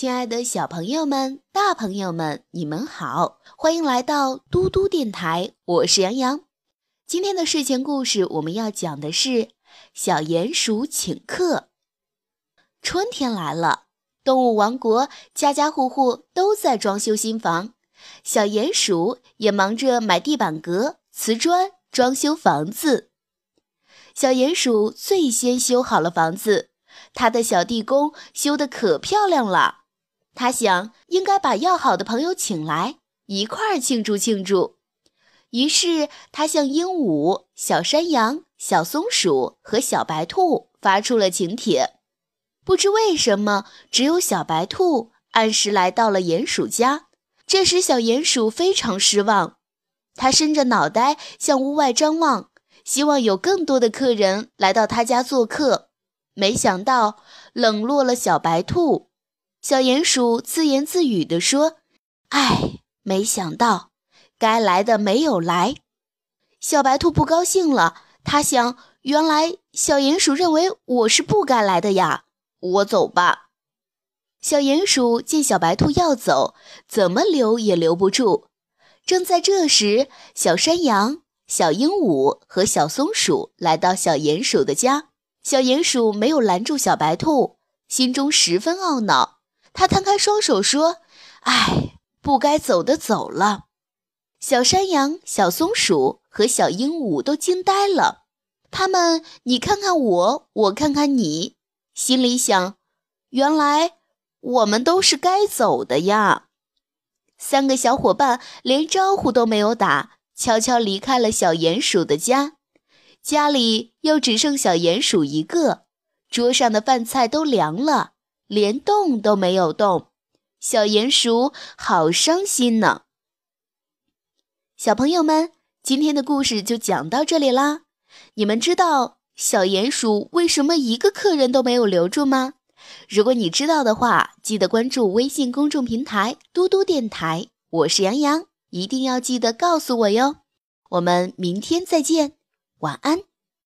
亲爱的小朋友们、大朋友们，你们好，欢迎来到嘟嘟电台，我是杨洋。今天的睡前故事我们要讲的是小鼹鼠请客。春天来了，动物王国家家户户都在装修新房，小鼹鼠也忙着买地板革、瓷砖，装修房子。小鼹鼠最先修好了房子，他的小地宫修得可漂亮了。他想，应该把要好的朋友请来，一块儿庆祝庆祝。于是，他向鹦鹉、小山羊、小松鼠和小白兔发出了请帖。不知为什么，只有小白兔按时来到了鼹鼠家。这时，小鼹鼠非常失望，他伸着脑袋向屋外张望，希望有更多的客人来到他家做客。没想到，冷落了小白兔。小鼹鼠自言自语地说：“唉，没想到该来的没有来。”小白兔不高兴了，他想：“原来小鼹鼠认为我是不该来的呀，我走吧。”小鼹鼠见小白兔要走，怎么留也留不住。正在这时，小山羊、小鹦鹉和小松鼠来到小鼹鼠的家。小鼹鼠没有拦住小白兔，心中十分懊恼。他摊开双手说：“唉，不该走的走了。”小山羊、小松鼠和小鹦鹉都惊呆了。他们你看看我，我看看你，心里想：原来我们都是该走的呀。三个小伙伴连招呼都没有打，悄悄离开了小鼹鼠的家。家里又只剩小鼹鼠一个，桌上的饭菜都凉了。连动都没有动，小鼹鼠好伤心呢。小朋友们，今天的故事就讲到这里啦。你们知道小鼹鼠为什么一个客人都没有留住吗？如果你知道的话，记得关注微信公众平台“嘟嘟电台”，我是杨洋，一定要记得告诉我哟。我们明天再见，晚安。